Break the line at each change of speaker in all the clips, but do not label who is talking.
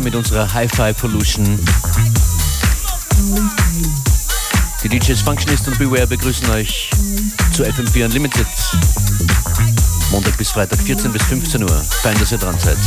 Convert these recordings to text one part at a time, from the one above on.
weiter mit unserer Hi-Fi Pollution. Die DJs Functionist und Beware begrüßen euch zu FM4 Unlimited. Montag bis Freitag 14 bis 15 Uhr. Fein, dass ihr dran seid.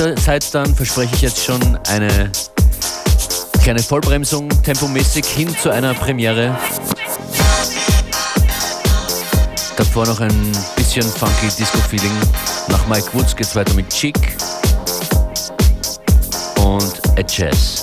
Halbzeit dann verspreche ich jetzt schon eine kleine Vollbremsung tempomäßig hin zu einer Premiere. Davor noch ein bisschen funky Disco-Feeling. Nach Mike Woods geht's weiter mit Chic und Ed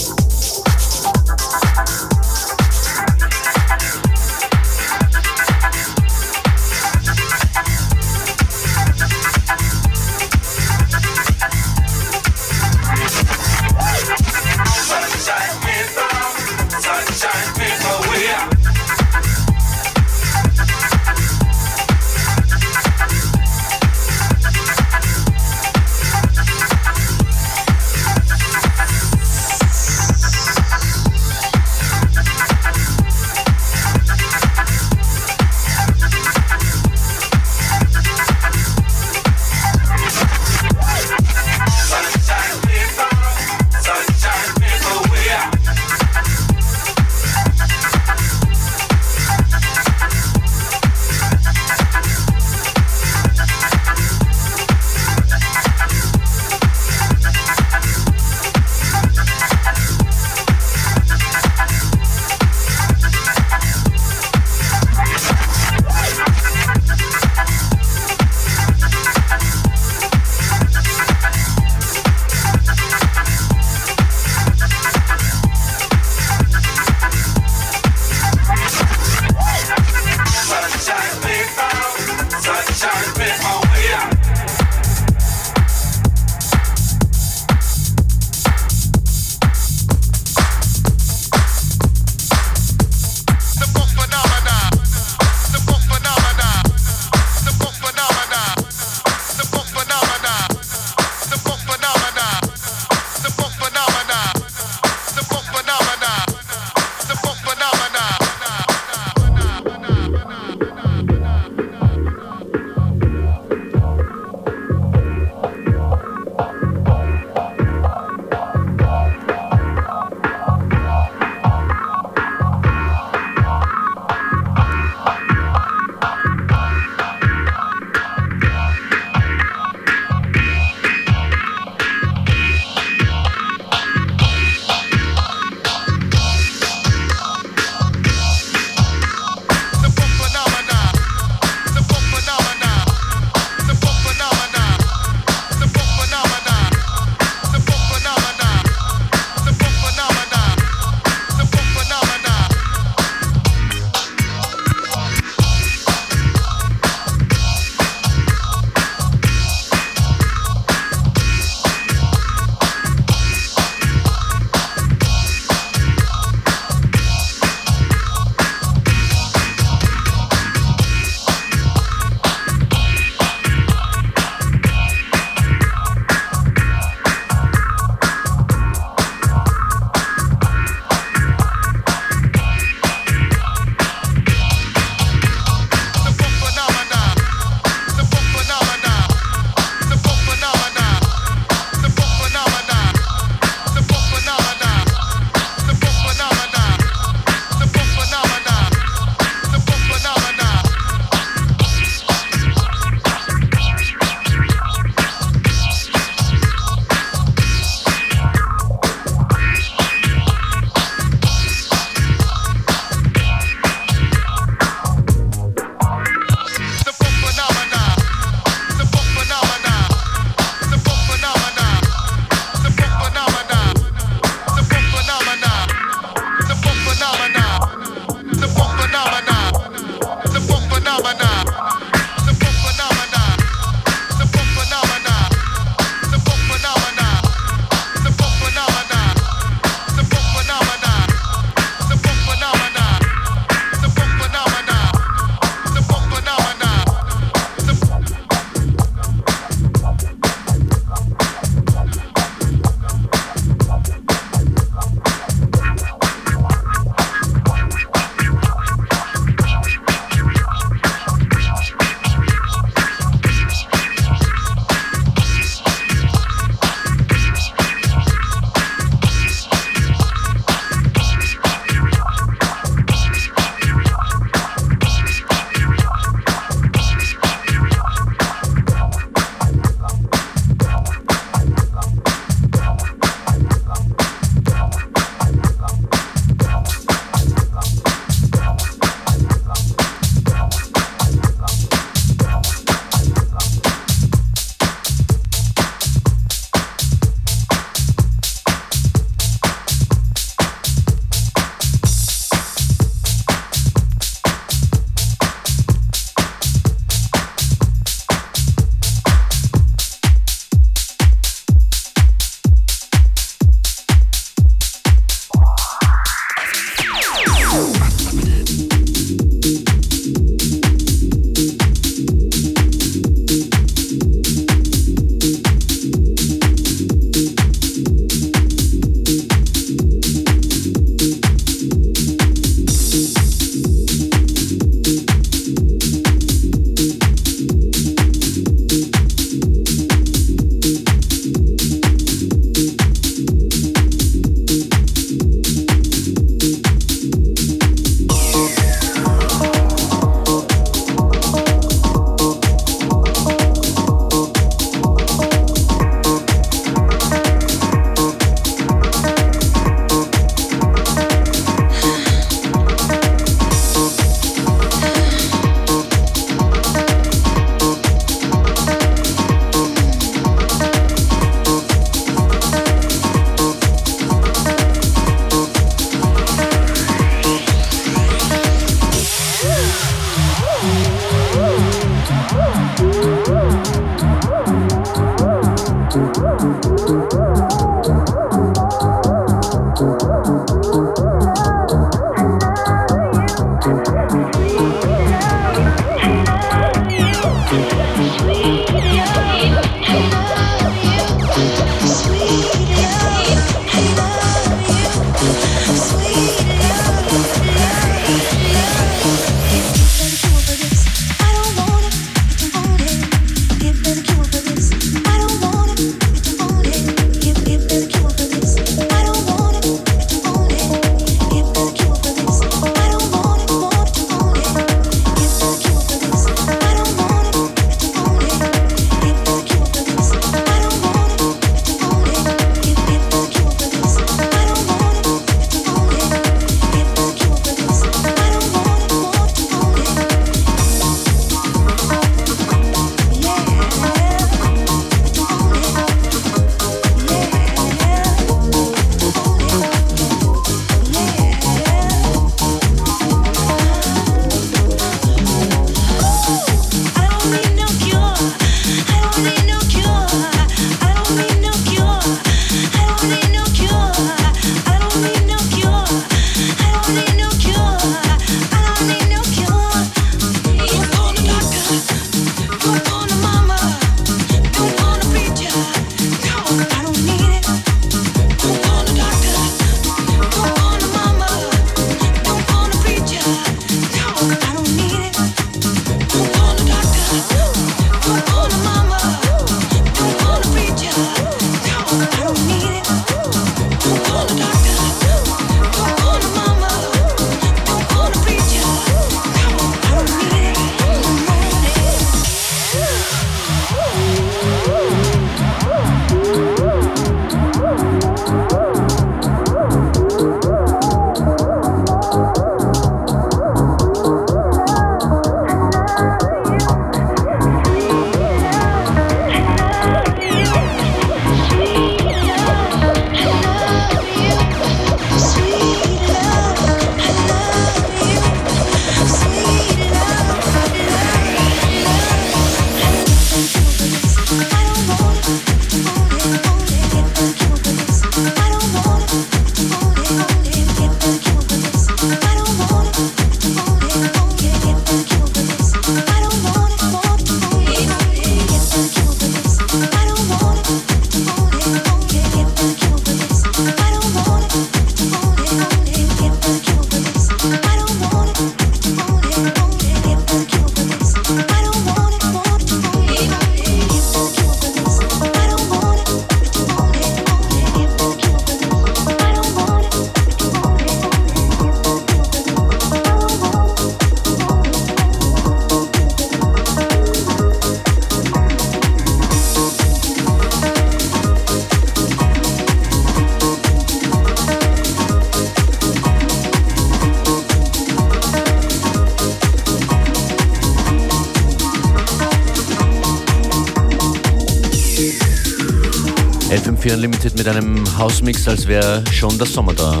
Unlimited mit einem Hausmix, als wäre schon der Sommer da.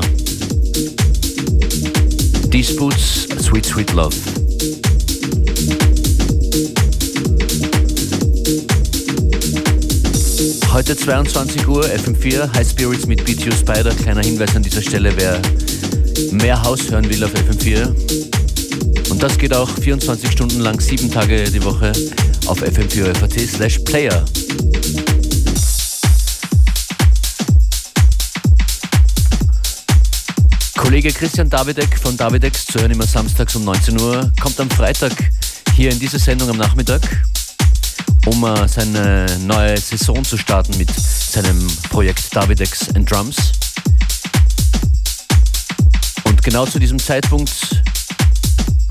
Disputes, Sweet Sweet Love. Heute 22 Uhr, FM4, High Spirits mit BTU Spider. Kleiner Hinweis an dieser Stelle, wer mehr Haus hören will auf FM4. Und das geht auch 24 Stunden lang, sieben Tage die Woche auf fm4.at slash player. Kollege Christian Davidek von Davidex zu hören immer samstags um 19 Uhr, kommt am Freitag hier in diese Sendung am Nachmittag, um uh, seine neue Saison zu starten mit seinem Projekt Davidex and Drums. Und genau zu diesem Zeitpunkt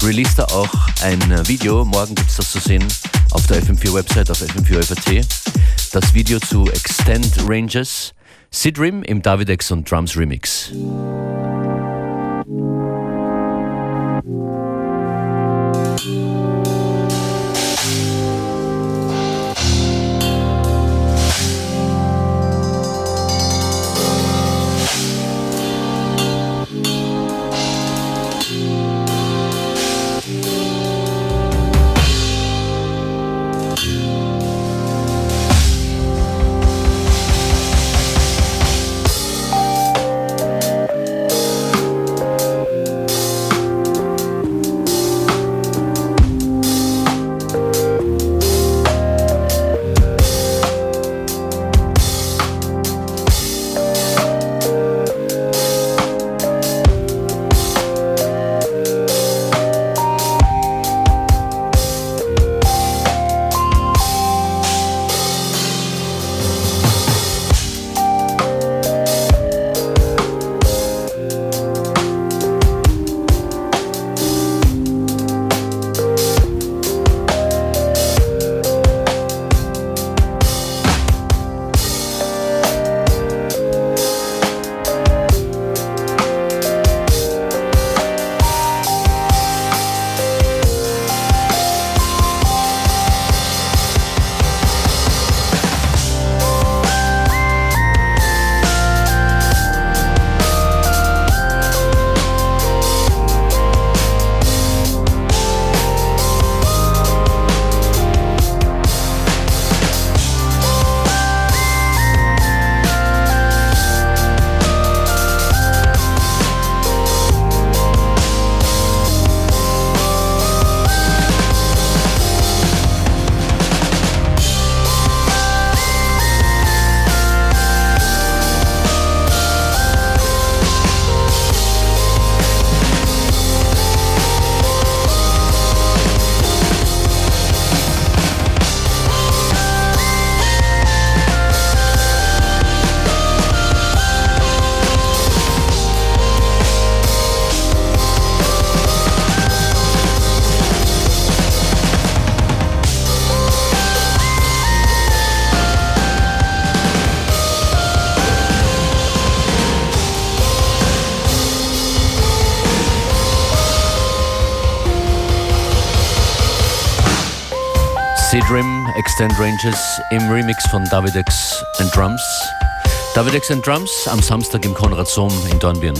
released er auch ein Video, morgen gibt es das zu sehen auf der FM4-Website, auf FM4 das Video zu Extend Ranges, Sidrim im Davidex und Drums Remix. Extend Ranges im Remix von Davidex and Drums. Davidex and Drums am Samstag im Konrad Sohm in Dornbirn.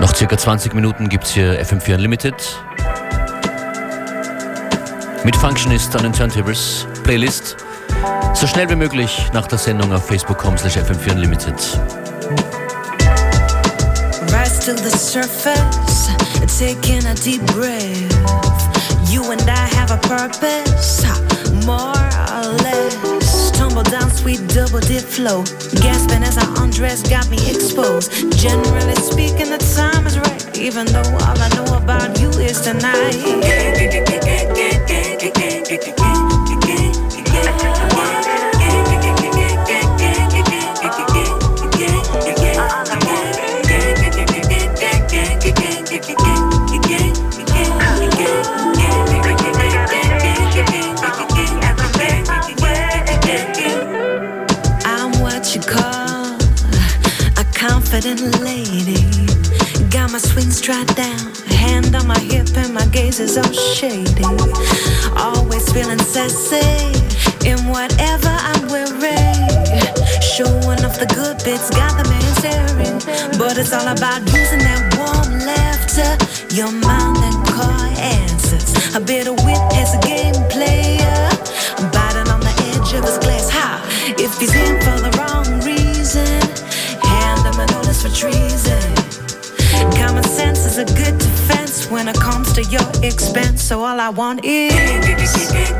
Noch circa 20 Minuten gibt es hier FM4 Unlimited. Mit Functionist an den Turntables, Playlist so schnell wie möglich nach der Sendung auf facebook.com slash fm4 unlimited. Rise to the surface, taking a deep breath. You and I have a purpose, more or less. Tumble down, sweet double dip flow. Gasping as I undress, got me exposed. Generally speaking, the time is right. Even though all I know about you is tonight.
Always feeling sassy in whatever I'm wearing. Showing off the good bits, got the man staring. But it's all about using that warm laughter, your mind and car answers. A bit of wit as a game player, biting on the edge of his glass. Ha! If he's in for the wrong reason, hand him a notice for treason. Common sense is a good defense when it comes to your expense. So all I want is.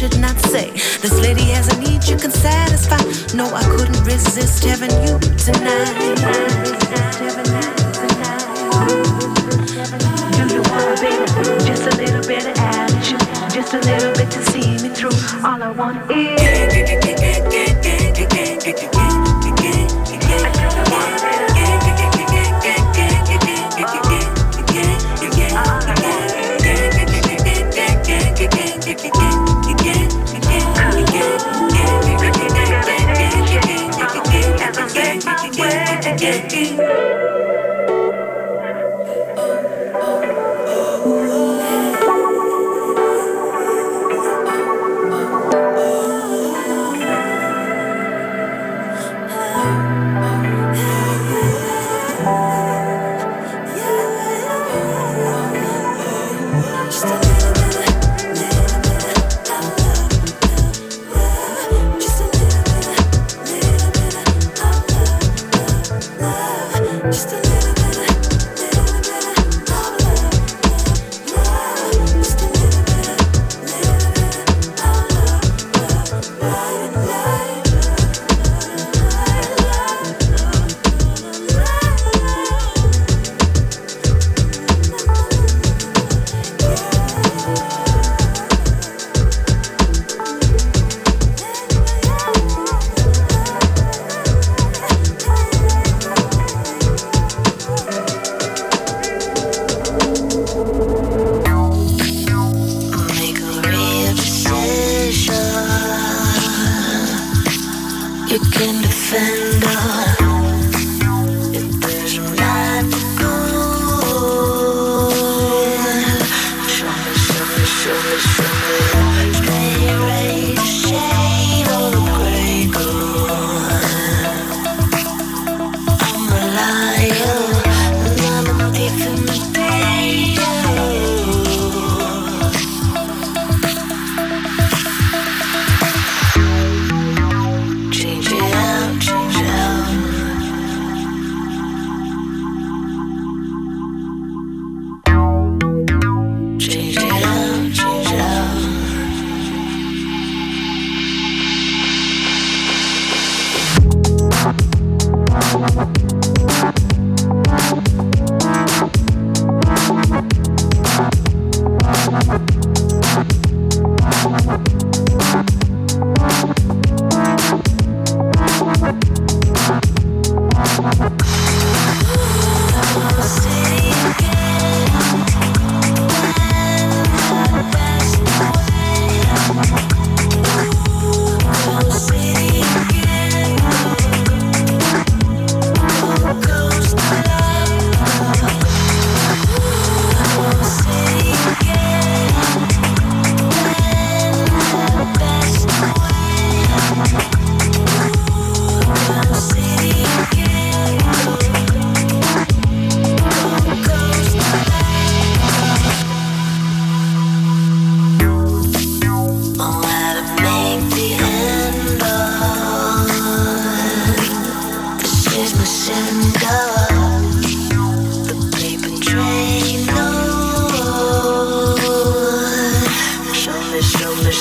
should not say. This lady has a need you can satisfy. No, I couldn't resist having you tonight. Do you want, baby? Just a little bit of attitude, just a little bit to see me through. All I want is.
did.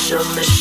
show me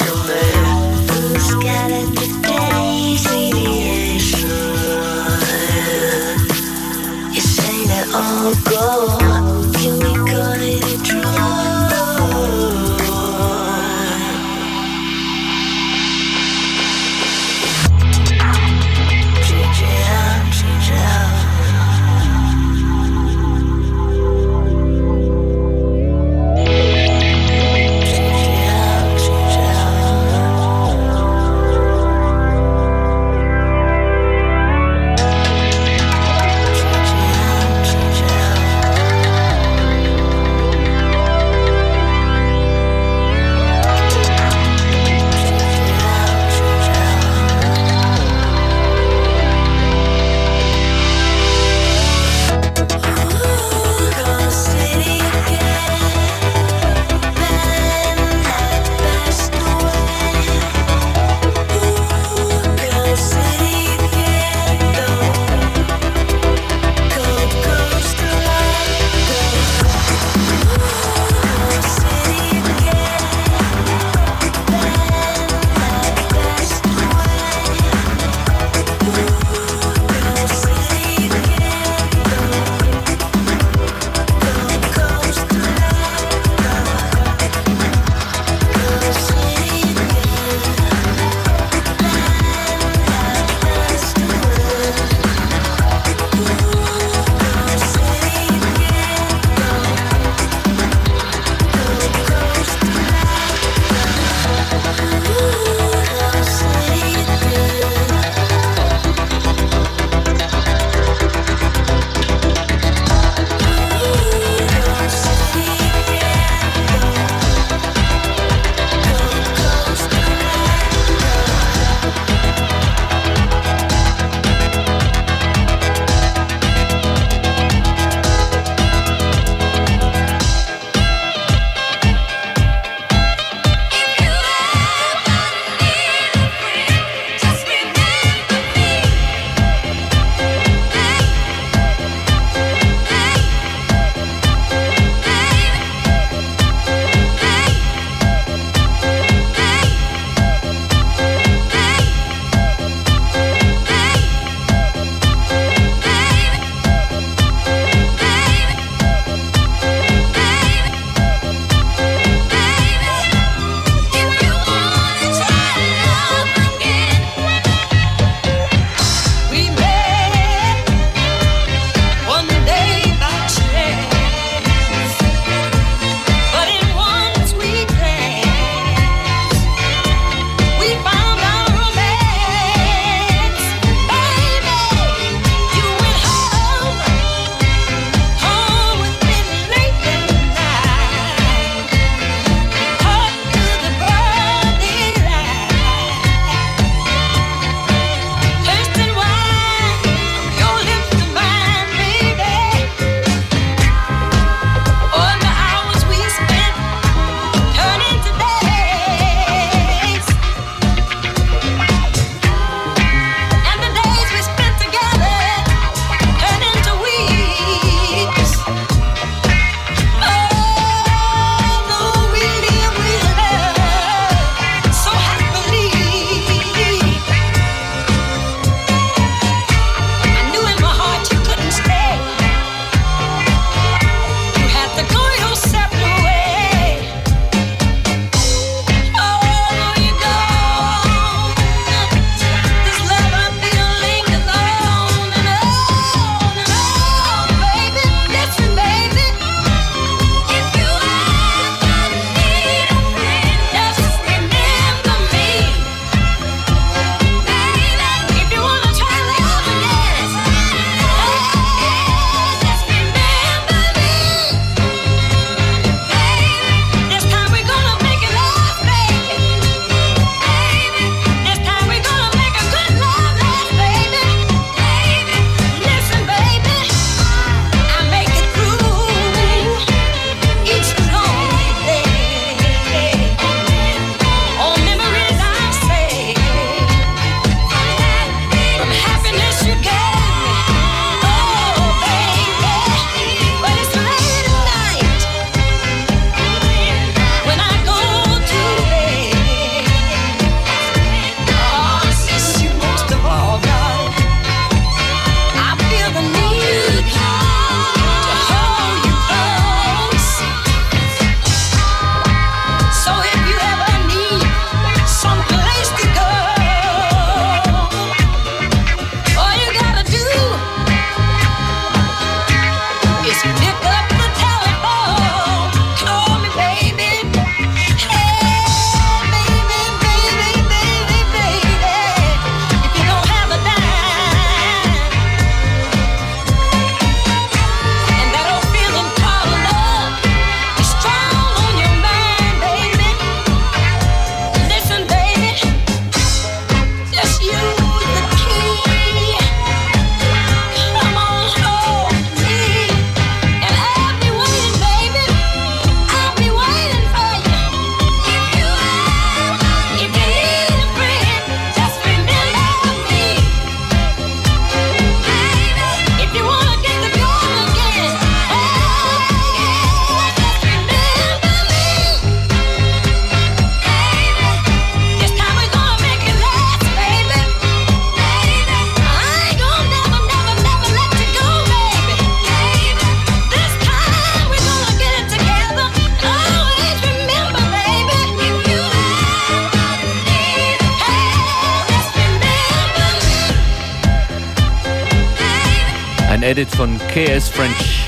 KS French,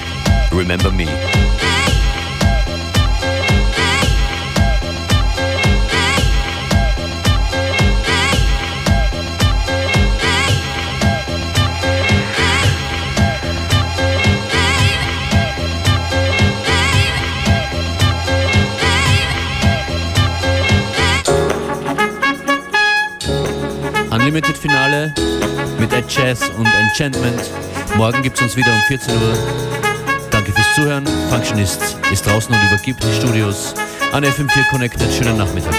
Remember Me. Unlimited Finale mit Jazz und Enchantment. Morgen gibt es uns wieder um 14 Uhr. Danke fürs Zuhören. Functionist ist draußen und übergibt die Studios an FM4 Connected. Schönen Nachmittag.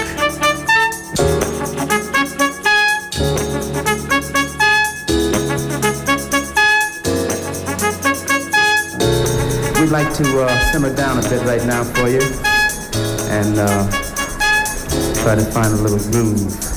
We'd like to uh, simmer down a bit right now for you and uh, try to find a little groove.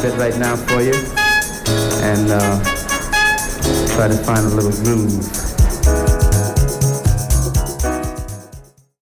Simmer down a bit right now for you